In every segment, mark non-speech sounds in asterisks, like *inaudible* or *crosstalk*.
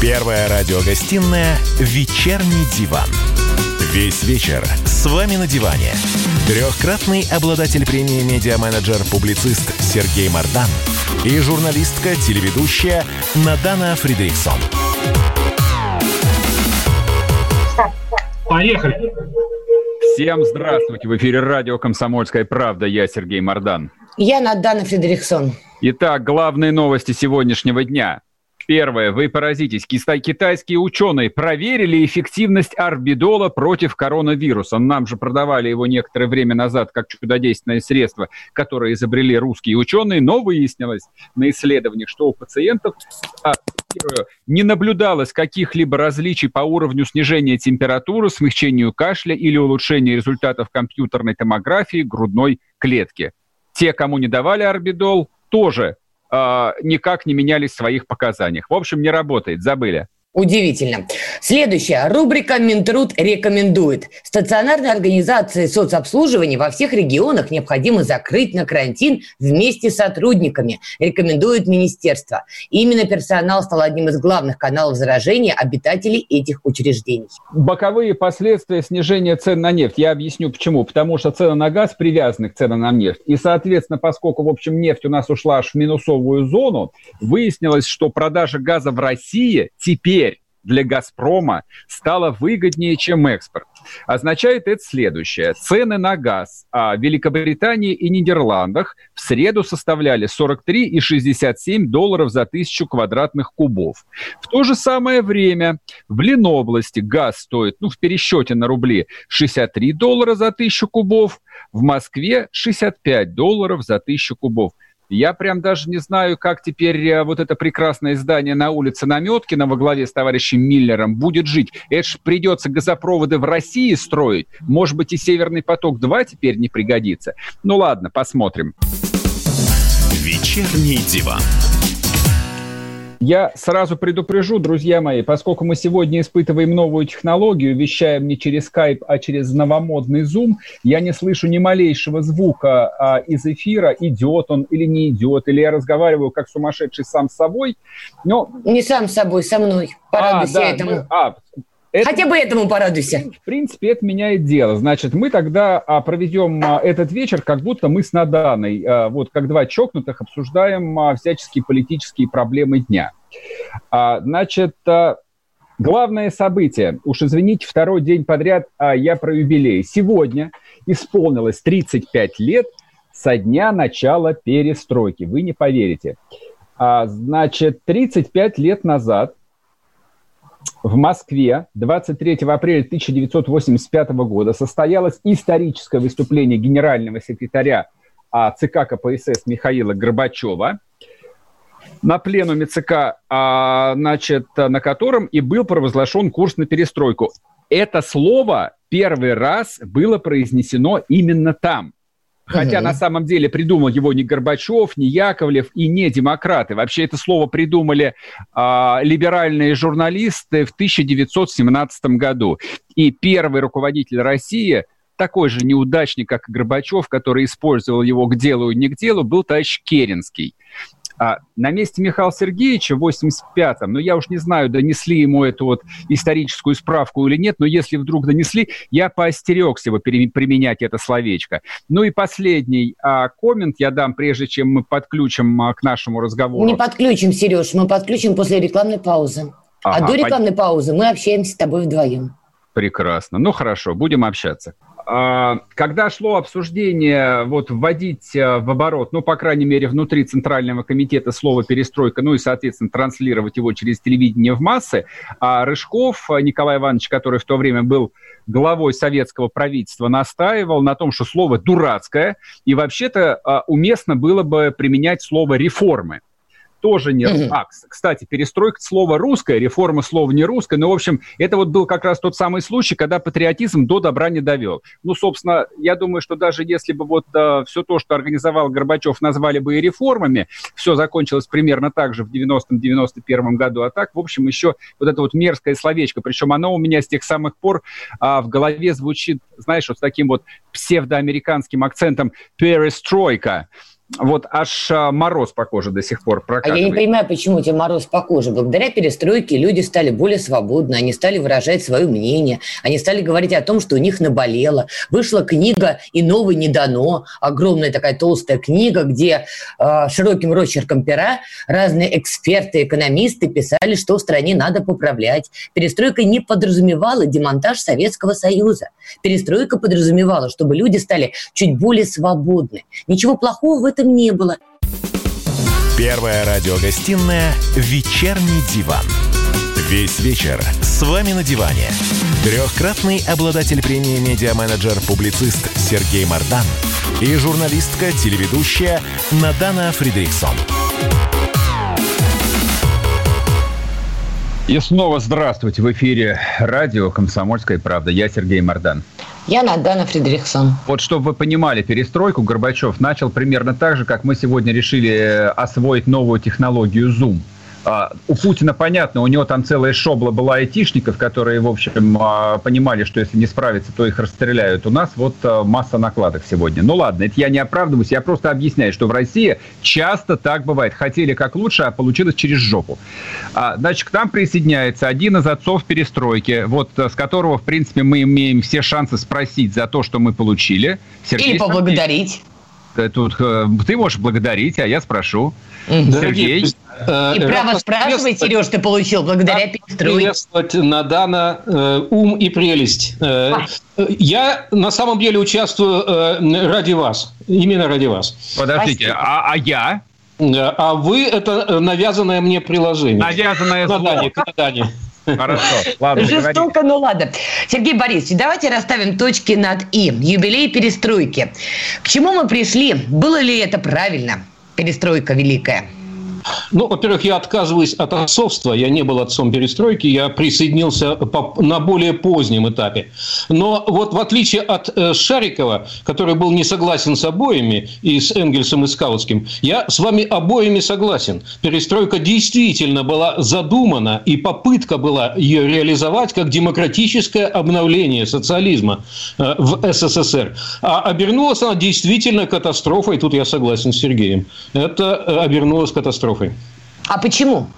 Первая радиогостинная «Вечерний диван». Весь вечер с вами на диване. Трехкратный обладатель премии «Медиа-менеджер-публицист» Сергей Мардан и журналистка-телеведущая Надана Фридриксон. Поехали! Всем здравствуйте! В эфире радио «Комсомольская правда». Я Сергей Мардан. Я Надана Фредериксон. Итак, главные новости сегодняшнего дня. Первое. Вы поразитесь. Китайские ученые проверили эффективность арбидола против коронавируса. Нам же продавали его некоторое время назад как чудодейственное средство, которое изобрели русские ученые, но выяснилось на исследованиях, что у пациентов а, не наблюдалось каких-либо различий по уровню снижения температуры, смягчению кашля или улучшения результатов компьютерной томографии грудной клетки. Те, кому не давали арбидол, тоже э, никак не менялись в своих показаниях. В общем, не работает, забыли. Удивительно. Следующая рубрика «Минтруд рекомендует». Стационарные организации соцобслуживания во всех регионах необходимо закрыть на карантин вместе с сотрудниками, рекомендует министерство. Именно персонал стал одним из главных каналов заражения обитателей этих учреждений. Боковые последствия снижения цен на нефть. Я объясню почему. Потому что цены на газ привязаны к ценам на нефть. И, соответственно, поскольку, в общем, нефть у нас ушла аж в минусовую зону, выяснилось, что продажа газа в России теперь для «Газпрома» стало выгоднее, чем экспорт. Означает это следующее. Цены на газ в Великобритании и Нидерландах в среду составляли 43,67 долларов за тысячу квадратных кубов. В то же самое время в Ленобласти газ стоит, ну, в пересчете на рубли 63 доллара за тысячу кубов, в Москве 65 долларов за тысячу кубов. Я прям даже не знаю, как теперь э, вот это прекрасное здание на улице Наметкина во главе с товарищем Миллером будет жить. Это ж придется газопроводы в России строить. Может быть, и Северный поток-2 теперь не пригодится. Ну ладно, посмотрим. Вечерний диван. Я сразу предупрежу, друзья мои, поскольку мы сегодня испытываем новую технологию, вещаем не через Skype, а через новомодный Zoom, я не слышу ни малейшего звука а, из эфира, идет он или не идет, или я разговариваю как сумасшедший сам с собой. Но... Не сам с собой, со мной. Порадуйся а, да, этому. Мы, а, это, Хотя бы этому порадуйся. В принципе, это меняет дело. Значит, мы тогда а, проведем а, этот вечер, как будто мы с Наданой, а, вот как два чокнутых, обсуждаем всяческие политические проблемы дня. Значит, главное событие, уж извините, второй день подряд я про юбилей. Сегодня исполнилось 35 лет со дня начала перестройки. Вы не поверите. Значит, 35 лет назад в Москве 23 апреля 1985 года состоялось историческое выступление генерального секретаря а, ЦК КПСС Михаила Горбачева на пленуме ЦК, а, значит, на котором и был провозглашен курс на перестройку. Это слово первый раз было произнесено именно там. Хотя на самом деле придумал его не Горбачев, не Яковлев и не демократы. Вообще это слово придумали а, либеральные журналисты в 1917 году. И первый руководитель России, такой же неудачник, как и Горбачев, который использовал его к делу и не к делу, был товарищ Керенский. А на месте Михаила Сергеевича в 85-м, ну, я уж не знаю, донесли ему эту вот историческую справку или нет, но если вдруг донесли, я поостерегся бы применять это словечко. Ну и последний а, коммент я дам, прежде чем мы подключим а, к нашему разговору. Не подключим, Сереж, мы подключим после рекламной паузы. А ага, а до рекламной под... паузы мы общаемся с тобой вдвоем. Прекрасно. Ну хорошо, будем общаться. А, когда шло обсуждение вот вводить э, в оборот, ну, по крайней мере, внутри Центрального комитета слово «перестройка», ну и, соответственно, транслировать его через телевидение в массы, а Рыжков э, Николай Иванович, который в то время был главой советского правительства, настаивал на том, что слово «дурацкое», и вообще-то э, уместно было бы применять слово «реформы» тоже не... Mm-hmm. А, кстати, перестройка слова русское, реформа слова не русское, но, в общем, это вот был как раз тот самый случай, когда патриотизм до добра не довел. Ну, собственно, я думаю, что даже если бы вот э, все то, что организовал Горбачев, назвали бы и реформами, все закончилось примерно так же в 90-91 году, а так, в общем, еще вот это вот мерзкое словечко, причем оно у меня с тех самых пор а, в голове звучит, знаешь, вот с таким вот псевдоамериканским акцентом «перестройка», вот аж а, мороз по коже до сих пор прокатывает. А я не понимаю, почему у тебя мороз по коже. Благодаря перестройке люди стали более свободны, они стали выражать свое мнение, они стали говорить о том, что у них наболело. Вышла книга «И новый не дано», огромная такая толстая книга, где э, широким росчерком пера разные эксперты, экономисты писали, что в стране надо поправлять. Перестройка не подразумевала демонтаж Советского Союза. Перестройка подразумевала, чтобы люди стали чуть более свободны. Ничего плохого в этом не было. Первая радиогостинная «Вечерний диван». Весь вечер с вами на диване. Трехкратный обладатель премии «Медиа-менеджер-публицист» Сергей Мардан и журналистка-телеведущая Надана Фридриксон. И снова здравствуйте. В эфире радио «Комсомольская правда». Я Сергей Мардан. Я Надана Фредериксон. Вот чтобы вы понимали, перестройку Горбачев начал примерно так же, как мы сегодня решили э, освоить новую технологию Zoom – у Путина понятно, у него там целая шобла была айтишников, которые, в общем, а, понимали, что если не справиться, то их расстреляют. У нас вот а, масса накладок сегодня. Ну ладно, это я не оправдываюсь, я просто объясняю, что в России часто так бывает. Хотели как лучше, а получилось через жопу. Значит, к нам присоединяется один из отцов перестройки, вот с которого, в принципе, мы имеем все шансы спросить за то, что мы получили. Сергей Или поблагодарить. Тут э, ты можешь благодарить, а я спрошу. Сергей. Э, и право спрашивать, Сереж, ты получил благодаря перестройке. Приветствовать Надана э, ум и прелесть. Э, я на самом деле участвую э, ради вас. Именно ради вас. Подождите, а, а я? А вы – это навязанное мне приложение. Навязанное Надане. Хорошо, ладно. Жестоко, ну ладно. Сергей Борисович, давайте расставим точки над «и». Юбилей перестройки. К чему мы пришли? Было ли это правильно? Перестройка великая. Ну, во-первых, я отказываюсь от отцовства. Я не был отцом перестройки, я присоединился на более позднем этапе. Но вот в отличие от э, Шарикова, который был не согласен с обоими, и с Энгельсом, и с Каутским, я с вами обоими согласен. Перестройка действительно была задумана, и попытка была ее реализовать как демократическое обновление социализма э, в СССР. А обернулась она действительно катастрофой, тут я согласен с Сергеем. Это э, обернулось катастрофой катастрофой. А почему?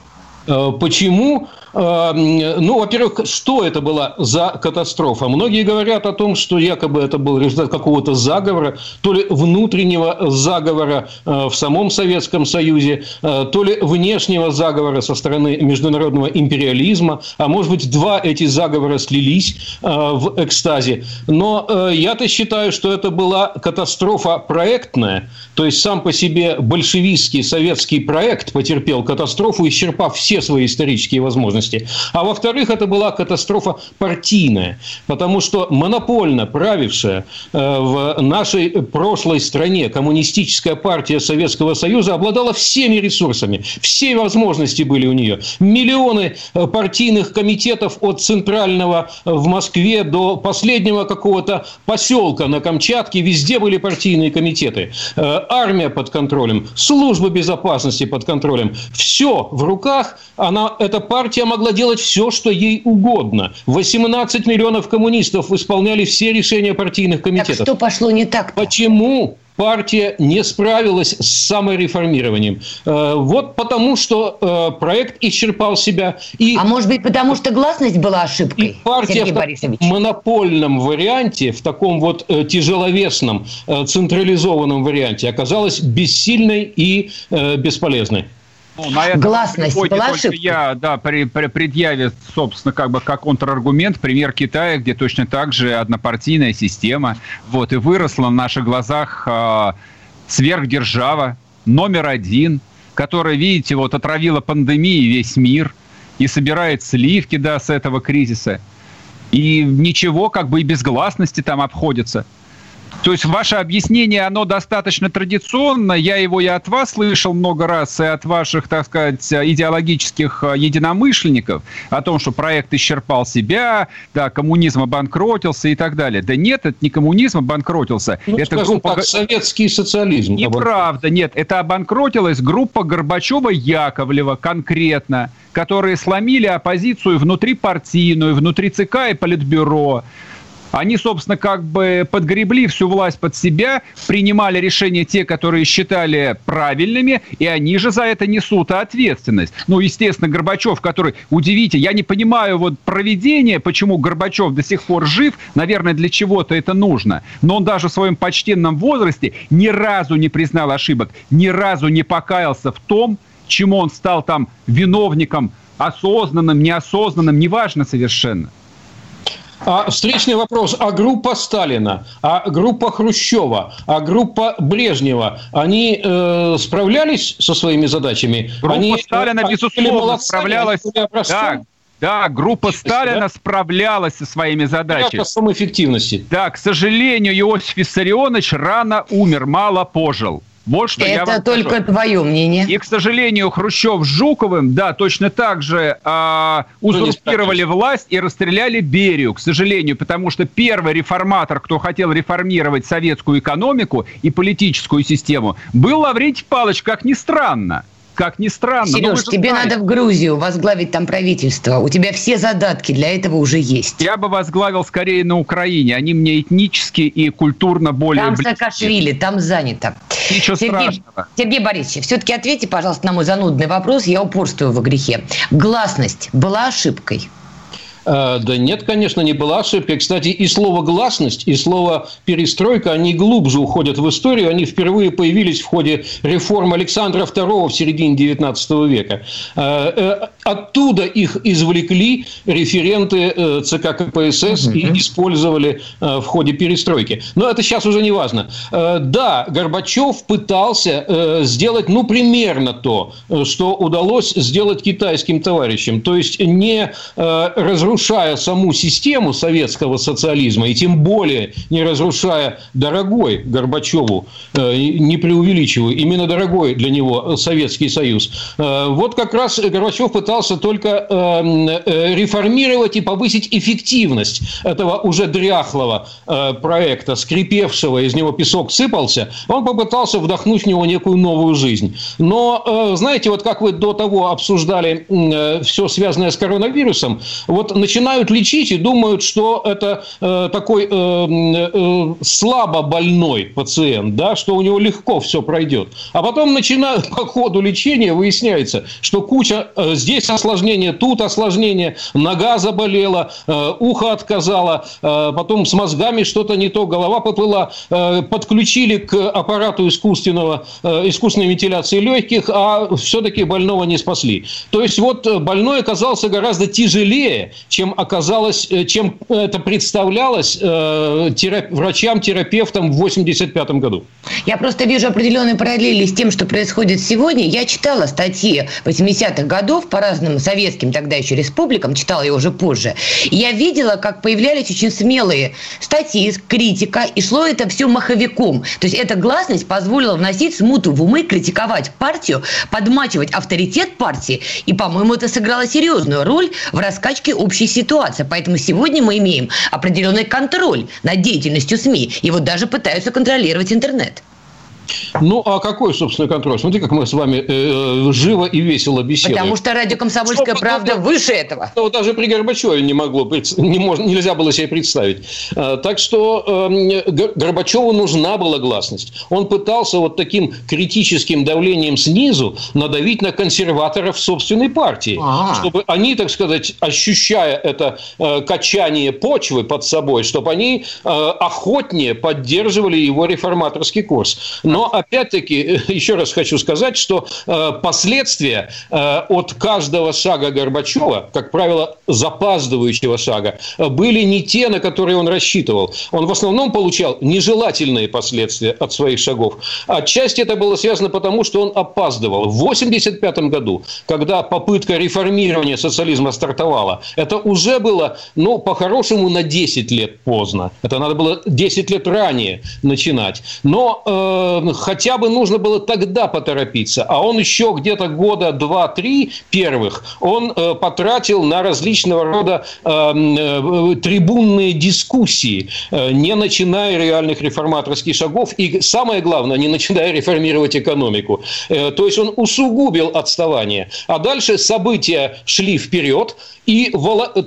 Э, почему? Э, ну, во-первых, что это была за катастрофа? Многие говорят о том, что якобы это был результат какого-то заговора, то ли внутреннего заговора э, в самом Советском Союзе, то ли внешнего заговора со стороны международного империализма, а может быть, два эти заговора слились в экстазе. Но я-то считаю, что это была катастрофа проектная, то есть сам по себе большевистский советский проект потерпел катастрофу, исчерпав все свои исторические возможности. А во-вторых, это была катастрофа партийная, потому что монопольно правившая э, в нашей прошлой стране коммунистическая партия Советского Союза обладала всеми ресурсами, все возможности были у нее. Миллионы э, партийных комитетов от центрального в Москве до последнего какого-то поселка на Камчатке, везде были партийные комитеты э, армия под контролем, служба безопасности под контролем. Все в руках. Она, эта партия могла делать все, что ей угодно. 18 миллионов коммунистов исполняли все решения партийных комитетов. Так что пошло не так? -то? Почему? партия не справилась с самореформированием. Э, вот потому, что э, проект исчерпал себя. И, а может быть, потому что гласность была ошибкой, и партия в монопольном варианте, в таком вот э, тяжеловесном, централизованном варианте оказалась бессильной и бесполезной. Ну, на это Гласность была ошибка. Я, да, при, при, предъяве, собственно, как бы как контраргумент пример Китая, где точно так же однопартийная система. Вот, и выросла на наших глазах э, сверхдержава номер один, которая, видите, вот отравила пандемией весь мир и собирает сливки, да, с этого кризиса. И ничего, как бы и без гласности там обходится. То есть ваше объяснение, оно достаточно традиционно. Я его и от вас слышал много раз, и от ваших, так сказать, идеологических э, единомышленников о том, что проект исчерпал себя, да, коммунизм обанкротился и так далее. Да нет, это не коммунизм обанкротился. Ну, это группа... так, советский социализм. Неправда, нет. Это обанкротилась группа Горбачева-Яковлева конкретно, которые сломили оппозицию внутри партийную, внутри ЦК и Политбюро. Они, собственно, как бы подгребли всю власть под себя, принимали решения те, которые считали правильными, и они же за это несут ответственность. Ну, естественно, Горбачев, который, удивите, я не понимаю вот проведение, почему Горбачев до сих пор жив, наверное, для чего-то это нужно, но он даже в своем почтенном возрасте ни разу не признал ошибок, ни разу не покаялся в том, чему он стал там виновником, осознанным, неосознанным, неважно совершенно. А встречный вопрос, а группа Сталина, а группа Хрущева, а группа Брежнева, они э, справлялись со своими задачами? Группа они, Сталина, э, безусловно, справлялась. Да, да, группа Сталина да? справлялась со своими задачами. По эффективности. Да, к сожалению, Иосиф Виссарионович рано умер, мало пожил. Вот что Это я вам только скажу. твое мнение. И, к сожалению, Хрущев с Жуковым, да, точно так же э, узурпировали власть и расстреляли Берию, к сожалению, потому что первый реформатор, кто хотел реформировать советскую экономику и политическую систему, был Лаврентий Павлович, как ни странно как ни странно. Сереж, тебе знаете. надо в Грузию возглавить там правительство. У тебя все задатки для этого уже есть. Я бы возглавил скорее на Украине. Они мне этнически и культурно более Там близки. Саакашвили, там занято. Ничего Сергей, страшного. Сергей Борисович, все-таки ответьте, пожалуйста, на мой занудный вопрос. Я упорствую во грехе. Гласность была ошибкой? Э, да нет, конечно, не была ошибка. Кстати, и слово «гласность», и слово «перестройка», они глубже уходят в историю. Они впервые появились в ходе реформ Александра II в середине XIX века. Э, э, оттуда их извлекли референты ЦК КПСС угу. и использовали в ходе перестройки. Но это сейчас уже не важно. Да, Горбачев пытался сделать, ну, примерно то, что удалось сделать китайским товарищам. То есть, не разрушить разрушая саму систему советского социализма, и тем более не разрушая дорогой Горбачеву, э, не преувеличиваю, именно дорогой для него Советский Союз, э, вот как раз Горбачев пытался только э, реформировать и повысить эффективность этого уже дряхлого проекта, скрипевшего, из него песок сыпался, он попытался вдохнуть в него некую новую жизнь. Но, знаете, вот как вы до того обсуждали все связанное с коронавирусом, вот начинают лечить и думают, что это э, такой э, э, слабо больной пациент, да, что у него легко все пройдет. А потом начинают *laughs* по ходу лечения выясняется, что куча э, здесь осложнения, тут осложнения, нога заболела, э, ухо отказало, э, потом с мозгами что-то не то, голова поплыла, э, подключили к аппарату искусственного, э, искусственной вентиляции легких, а все-таки больного не спасли. То есть вот э, больной оказался гораздо тяжелее, чем оказалось, э, чем это представлялось э, терап, врачам-терапевтам в 1985 году. Я просто вижу определенные параллели с тем, что происходит сегодня. Я читала статьи 80-х годов по разным советским тогда еще республикам, читала ее уже позже. Я видела, как появлялись очень смелые статьи, критика, и шло это все маховиком. То есть эта гласность позволила вносить смуту в умы, критиковать партию, подмачивать авторитет партии, и, по-моему, это сыграло серьезную роль в раскачке общей ситуация. Поэтому сегодня мы имеем определенный контроль над деятельностью СМИ. И вот даже пытаются контролировать интернет. Ну, а какой, собственно, контроль? Смотри, как мы с вами э, живо и весело беседуем. Потому что радио «Комсомольская что, правда» ну, выше этого. Ну, даже при Горбачеве не могло, не мож, нельзя было себе представить. А, так что э, Горбачеву нужна была гласность. Он пытался вот таким критическим давлением снизу надавить на консерваторов собственной партии. А-а-а. Чтобы они, так сказать, ощущая это э, качание почвы под собой, чтобы они э, охотнее поддерживали его реформаторский курс. Но но, опять-таки, еще раз хочу сказать, что э, последствия э, от каждого шага Горбачева, как правило, запаздывающего шага, были не те, на которые он рассчитывал. Он в основном получал нежелательные последствия от своих шагов. Отчасти это было связано потому, что он опаздывал. В 1985 году, когда попытка реформирования социализма стартовала, это уже было, ну, по-хорошему, на 10 лет поздно. Это надо было 10 лет ранее начинать. Но э, хотя бы нужно было тогда поторопиться, а он еще где-то года два-три первых он э, потратил на различного рода эм, трибунные дискуссии, не начиная реальных реформаторских шагов и, самое главное, не начиная реформировать экономику. То есть он усугубил отставание. А дальше события шли вперед, и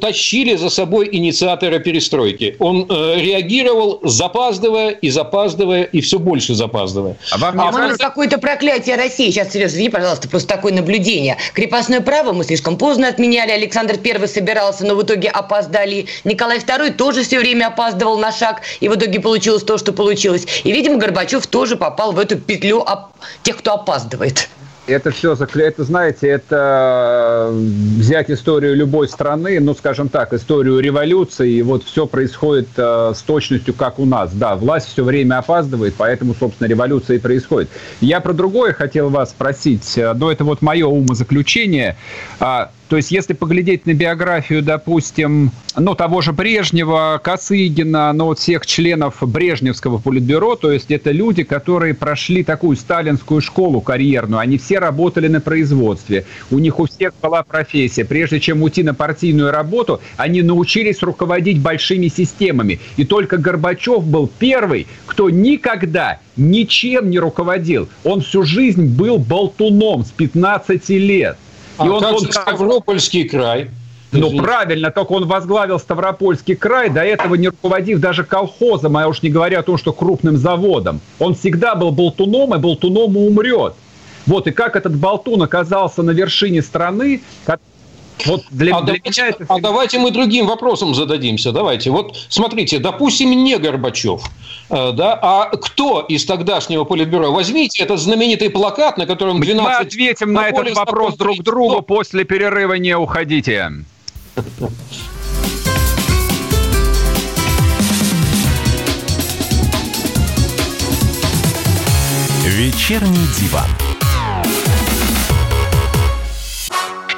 тащили за собой инициатора перестройки. Он э, реагировал, запаздывая и запаздывая, и все больше запаздывая. А вам не а кажется... какое-то проклятие России. Сейчас, серьезно, извини, пожалуйста, просто такое наблюдение. Крепостное право мы слишком поздно отменяли. Александр I собирался, но в итоге опоздали. Николай II тоже все время опаздывал на шаг, и в итоге получилось то, что получилось. И, видимо, Горбачев тоже попал в эту петлю тех, кто опаздывает это все, это, знаете, это э, взять историю любой страны, ну, скажем так, историю революции, и вот все происходит э, с точностью, как у нас. Да, власть все время опаздывает, поэтому, собственно, революция и происходит. Я про другое хотел вас спросить. Но это вот мое умозаключение. То есть, если поглядеть на биографию, допустим, ну, того же Брежнева, Косыгина, ну, вот всех членов Брежневского политбюро, то есть это люди, которые прошли такую сталинскую школу карьерную, они все работали на производстве, у них у всех была профессия. Прежде чем уйти на партийную работу, они научились руководить большими системами. И только Горбачев был первый, кто никогда ничем не руководил. Он всю жизнь был болтуном с 15 лет. А и он, как он, Ставропольский край? Ну, правильно, только он возглавил Ставропольский край, до этого не руководив даже колхозом, а уж не говоря о том, что крупным заводом. Он всегда был болтуном, и болтуном и умрет. Вот, и как этот болтун оказался на вершине страны, вот для, а, для давайте, меня это... а давайте мы другим вопросом зададимся. Давайте. Вот смотрите, допустим, не Горбачев, э, да, а кто из тогдашнего политбюро? Возьмите этот знаменитый плакат, на котором 12... Мы ответим на этот вопрос друг другу после перерыва. Не уходите. Вечерний диван.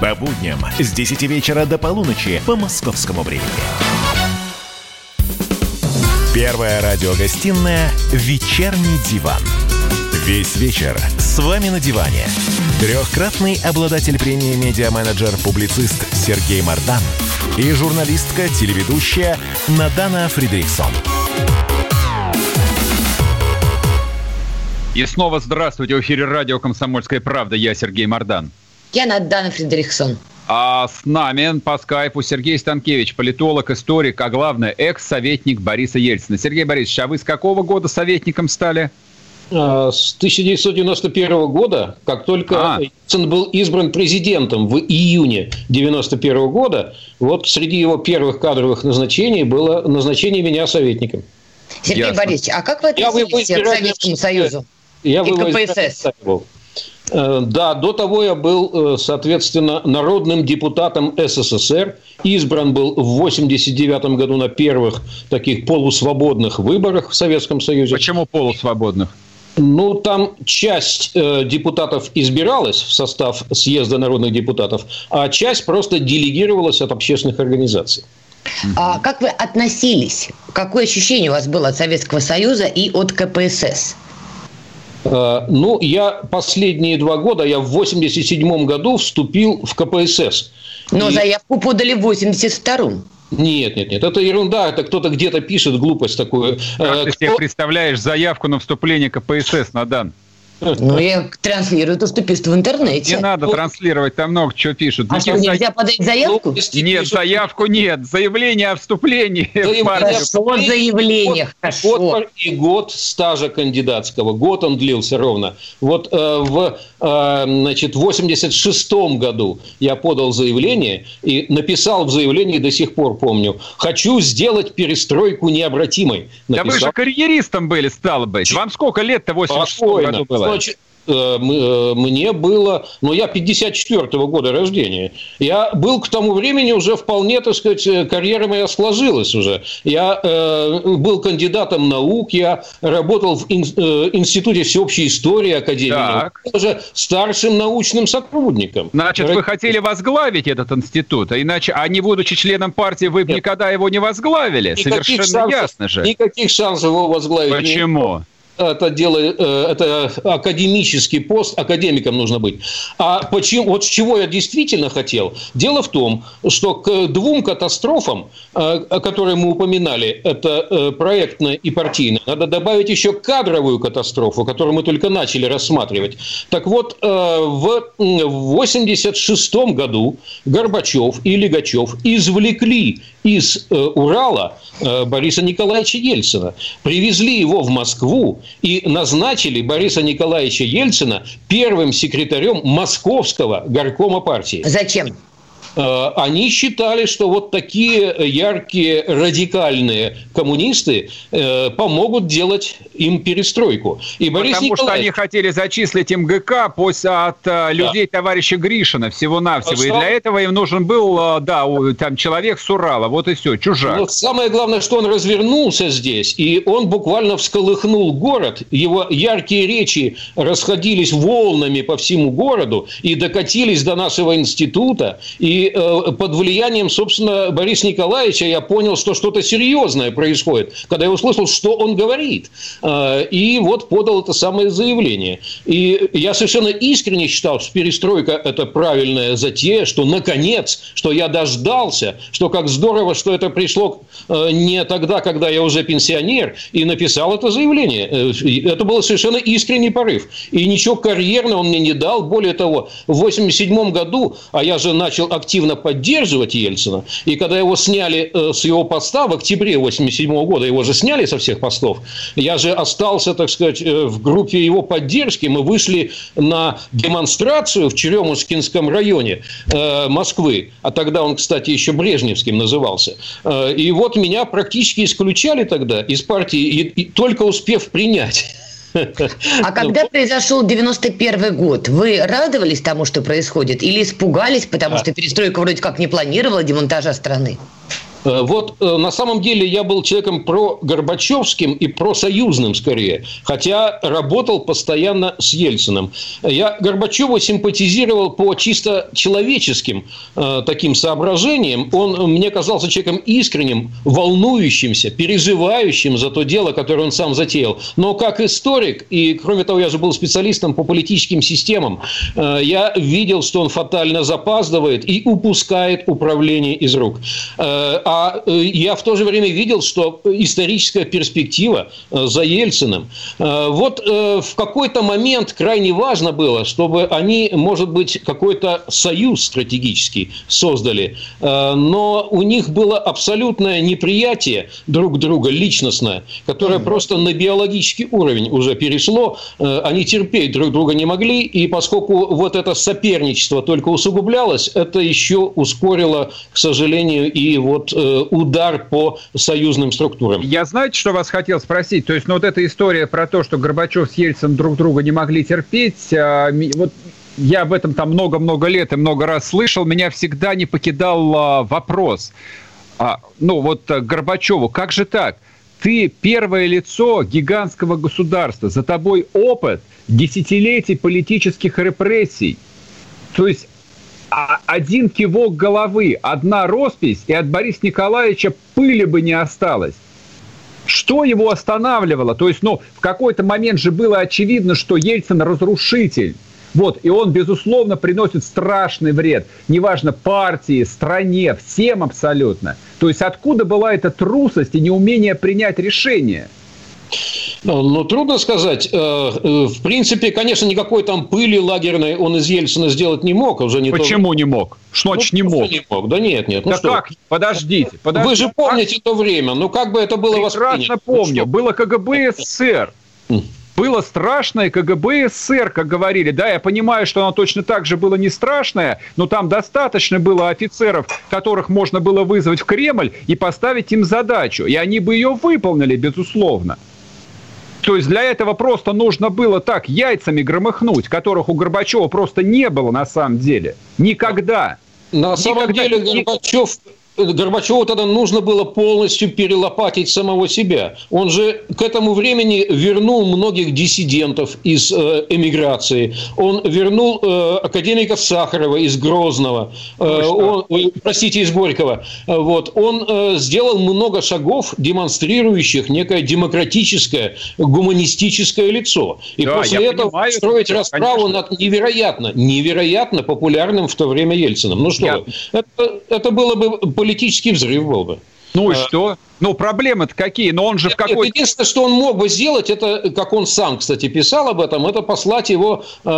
По будням с 10 вечера до полуночи по московскому времени. Первая радиогостинная «Вечерний диван». Весь вечер с вами на диване. Трехкратный обладатель премии «Медиа-менеджер-публицист» Сергей Мардан и журналистка-телеведущая Надана Фридрихсон. И снова здравствуйте. В эфире радио «Комсомольская правда». Я Сергей Мардан. Я Надана Фредериксон. А с нами по скайпу Сергей Станкевич, политолог, историк, а главное, экс-советник Бориса Ельцина. Сергей Борисович, а вы с какого года советником стали? А, с 1991 года, как только а. Ельцин был избран президентом в июне 1991 года, вот среди его первых кадровых назначений было назначение меня советником. Сергей Ясно. Борисович, а как вы относитесь к Советскому Союзу я и КПСС? Э, да, до того я был, э, соответственно, народным депутатом СССР. Избран был в 89 году на первых таких полусвободных выборах в Советском Союзе. Почему полусвободных? Ну, там часть э, депутатов избиралась в состав съезда народных депутатов, а часть просто делегировалась от общественных организаций. А как вы относились? Какое ощущение у вас было от Советского Союза и от КПСС? Э, ну, я последние два года, я в 87 году вступил в КПСС. Но и... заявку подали в 82-м. Нет, нет, нет, это ерунда, это кто-то где-то пишет глупость такую. Как э, ты Кто... себе представляешь заявку на вступление КПСС на дан? Ну, я транслирую то, что пишут в интернете. Не надо транслировать, там много чего пишут. А Ну, что, нельзя подать заявку? Ну, Нет, заявку нет. Заявление о вступлении в Заявление партию. Хорошо, заявление, Год, хорошо. и год стажа кандидатского. Год он длился ровно. Вот э, в э, значит, 86 году я подал заявление и написал в заявлении, до сих пор помню, «Хочу сделать перестройку необратимой». Да вы же Написал. карьеристом были, стало быть. Вам сколько лет-то в 86 Спокойно. году было? Значит, э, э, мне было, ну, я 54 года рождения. Я был к тому времени уже вполне, так сказать, э, карьера моя сложилась уже. Я э, был кандидатом наук, я работал в ин- э, Институте всеобщей истории Академии Так. даже старшим научным сотрудником. Значит, вы хотели возглавить этот институт, а иначе, а не будучи членом партии, вы бы никогда его не возглавили. Никаких Совершенно шансов- ясно же. Никаких шансов его возглавить. не Почему? Это дело, э, это академический пост, академиком нужно быть. А почему, вот с чего я действительно хотел? Дело в том, что к двум катастрофам, э, которые мы упоминали, это э, проектная и партийная, надо добавить еще кадровую катастрофу, которую мы только начали рассматривать. Так вот, в 1986 году Горбачев и Легачев извлекли из Урала Бориса Николаевича Ельцина, привезли его в Москву и назначили Бориса Николаевича Ельцина первым секретарем Московского горкома партии. Зачем? Э, Они считали, что вот такие яркие радикальные коммунисты э, помогут делать им перестройку. И Борис Потому что Николаевич- они хотели зачислить МГК после, от э, людей товарища Гришина всего-навсего. И Хорошо. для этого им нужен был, да, там человек с Урала. Вот и все, чужак. Вот самое главное, что он развернулся здесь, и он буквально всколыхнул город. Его яркие речи расходились волнами по всему городу и докатились до нашего института. И э, под влиянием, собственно, Бориса Николаевича я понял, что что-то серьезное происходит, когда я услышал, что он говорит. Э, и вот подал это самое заявление. И я совершенно искренне считал, что перестройка – это правильная затея, что наконец, что я дождался, что как здорово, что это пришло э, не тогда, когда я уже пенсионер, и написал это заявление. Э, и Это был совершенно искренний порыв. И ничего карьерного он мне не дал. Более того, в 1987 году, а я же начал активно поддерживать Ельцина, и когда его сняли э, с его поста в октябре 1987 года, его же сняли со всех постов, я же остался, так сказать, э, в группе его поддержки. Мы вышли на демонстрацию в Черемушкинском районе э, Москвы, а тогда он, кстати, еще Брежневским назывался. И вот меня практически исключали тогда из партии, и только успев принять. *laughs* А когда произошел 91 год, вы радовались тому, что происходит, или испугались, потому что перестройка вроде как не планировала демонтажа страны? Э, Вот э, на самом деле я был человеком про Горбачевским и про союзным скорее, хотя работал постоянно с Ельциным. Я Горбачеву симпатизировал по чисто человеческим э, таким соображениям. Он мне казался человеком искренним, волнующимся, переживающим за то дело, которое он сам затеял. Но как историк, и кроме того, я же был специалистом по политическим системам, э, я видел, что он фатально запаздывает и упускает управление из рук. Э, А э, я в то же время видел, что историческая перспектива э, за Ельциным. Э, Вот в какой-то момент крайне важно было, чтобы они, может быть, какой-то союз стратегический создали. Но у них было абсолютное неприятие друг друга личностное, которое просто на биологический уровень уже перешло. Они терпеть друг друга не могли, и поскольку вот это соперничество только усугублялось, это еще ускорило, к сожалению, и вот удар по союзным структурам. Я, знаете, что вас хотел спросить? То есть, ну, вот эта история про то, что Горбачев с Ельцином друг друга не могли терпеть, а, вот я об этом там много-много лет и много раз слышал, меня всегда не покидал а, вопрос. А, ну, вот а, Горбачеву, как же так? Ты первое лицо гигантского государства, за тобой опыт десятилетий политических репрессий. То есть один кивок головы, одна роспись, и от Бориса Николаевича пыли бы не осталось. Что его останавливало? То есть, ну, в какой-то момент же было очевидно, что Ельцин разрушитель. Вот, и он, безусловно, приносит страшный вред. Неважно, партии, стране, всем абсолютно. То есть, откуда была эта трусость и неумение принять решение? Ну, трудно сказать. Э, э, в принципе, конечно, никакой там пыли лагерной он из Ельцина сделать не мог. Уже не Почему то... не мог? Что значит ну, не мог? не мог? Да нет, нет. Ну да что? как? Подождите, подождите. Вы же помните как? то время. Ну, как бы это было Прекрасно воспринято? помню. Ну, Было КГБ СССР было страшное КГБ СССР, как говорили. Да, я понимаю, что оно точно так же было не страшное, но там достаточно было офицеров, которых можно было вызвать в Кремль и поставить им задачу. И они бы ее выполнили, безусловно. То есть для этого просто нужно было так яйцами громыхнуть, которых у Горбачева просто не было на самом деле. Никогда. На самом деле Горбачев Горбачеву тогда нужно было полностью перелопатить самого себя. Он же к этому времени вернул многих диссидентов из э, эмиграции. Он вернул э, академика Сахарова из Грозного. Э, он, простите, из Горького. Вот. Он э, сделал много шагов, демонстрирующих некое демократическое, гуманистическое лицо. И да, после этого понимаю, строить расправу конечно. над невероятно, невероятно популярным в то время Ельцином. Ну что, я... это, это было бы политический взрыв был бы. Ну и а, что? Ну, проблемы-то какие? Но он же в какой... Единственное, что он мог бы сделать, это, как он сам, кстати, писал об этом, это послать его э,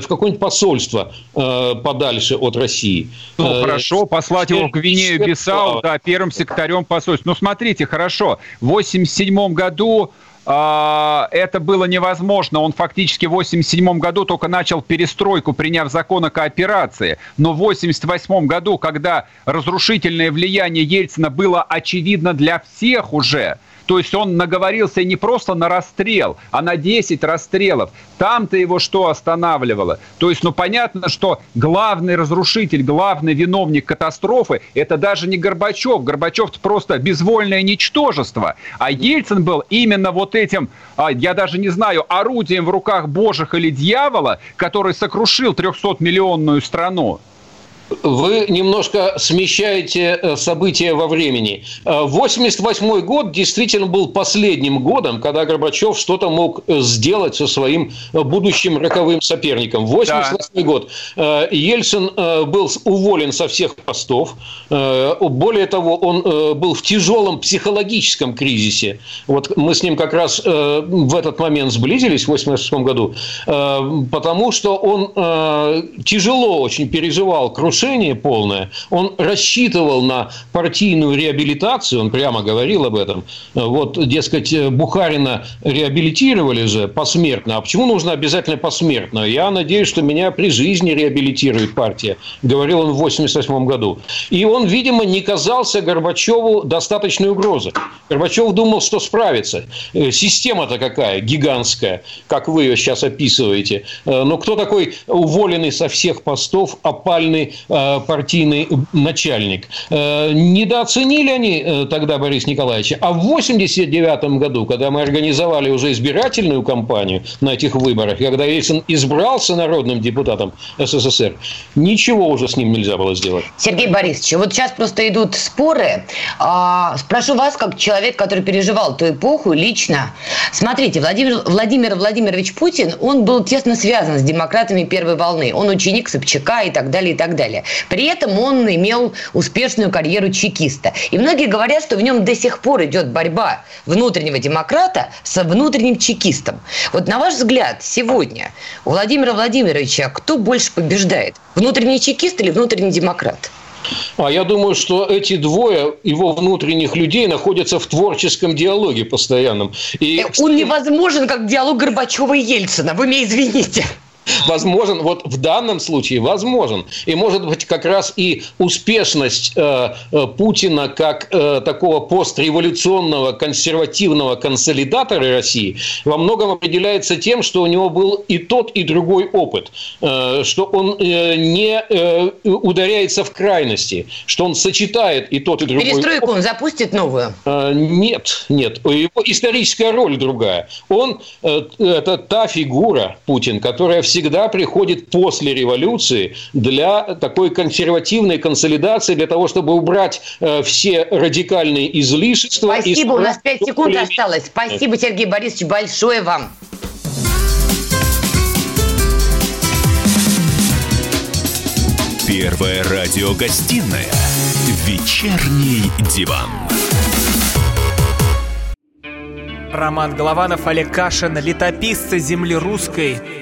в какое-нибудь посольство э, подальше от России. Ну, э, хорошо, послать его в Гвинею Бисау, да, первым секретарем посольства. Ну, смотрите, хорошо, в 87 году это было невозможно. Он фактически в 1987 году только начал перестройку, приняв закон о кооперации. Но в 1988 году, когда разрушительное влияние Ельцина было очевидно для всех уже, то есть он наговорился не просто на расстрел, а на 10 расстрелов. Там-то его что останавливало? То есть, ну понятно, что главный разрушитель, главный виновник катастрофы – это даже не Горбачев. Горбачев – просто безвольное ничтожество. А Ельцин был именно вот этим, а, я даже не знаю, орудием в руках божих или дьявола, который сокрушил 300-миллионную страну вы немножко смещаете э, события во времени. 88 э, год действительно был последним годом, когда Горбачев что-то мог э, сделать со своим будущим роковым соперником. 88 да. год. Ельцин был уволен со всех постов. Более того, он был в тяжелом психологическом кризисе. Вот мы с ним как раз в этот момент сблизились в 88 году, потому что он тяжело очень переживал крушение разрушение полное. Он рассчитывал на партийную реабилитацию, он прямо говорил об этом. Вот, дескать, Бухарина реабилитировали же посмертно. А почему нужно обязательно посмертно? Я надеюсь, что меня при жизни реабилитирует партия, говорил он в 1988 году. И он, видимо, не казался Горбачеву достаточной угрозой. Горбачев думал, что справится. Э, система-то какая, гигантская, как вы ее сейчас описываете. Э, но кто такой уволенный со всех постов, опальный партийный начальник. Э, недооценили они э, тогда Бориса Николаевича. А в 1989 году, когда мы организовали уже избирательную кампанию на этих выборах, когда Ельцин избрался народным депутатом СССР, ничего уже с ним нельзя было сделать. Сергей Борисович, вот сейчас просто идут споры. А, спрошу вас, как человек, который переживал ту эпоху лично. Смотрите, Владимир, Владимир Владимирович Путин, он был тесно связан с демократами первой волны. Он ученик Собчака и так далее, и так далее. При этом он имел успешную карьеру чекиста. И многие говорят, что в нем до сих пор идет борьба внутреннего демократа с внутренним чекистом. Вот на ваш взгляд, сегодня у Владимира Владимировича кто больше побеждает? Внутренний чекист или внутренний демократ? А я думаю, что эти двое его внутренних людей находятся в творческом диалоге постоянном. И... Он невозможен, как диалог Горбачева и Ельцина. Вы меня извините. Возможен, вот в данном случае возможен. И может быть как раз и успешность э, э, Путина как э, такого постреволюционного консервативного консолидатора России во многом определяется тем, что у него был и тот, и другой опыт, э, что он э, не э, ударяется в крайности, что он сочетает и тот, и другой. Перестройку опыт. он запустит новую? Э, нет, нет. Его историческая роль другая. Он э, это та фигура Путин, которая всегда приходит после революции для такой консервативной консолидации, для того, чтобы убрать э, все радикальные излишества. Спасибо, у нас 5 секунд осталось. Спасибо, Сергей Борисович, большое вам. Первая радиогостинная «Вечерний диван». Роман Голованов, Олег Кашин, летописцы земли русской.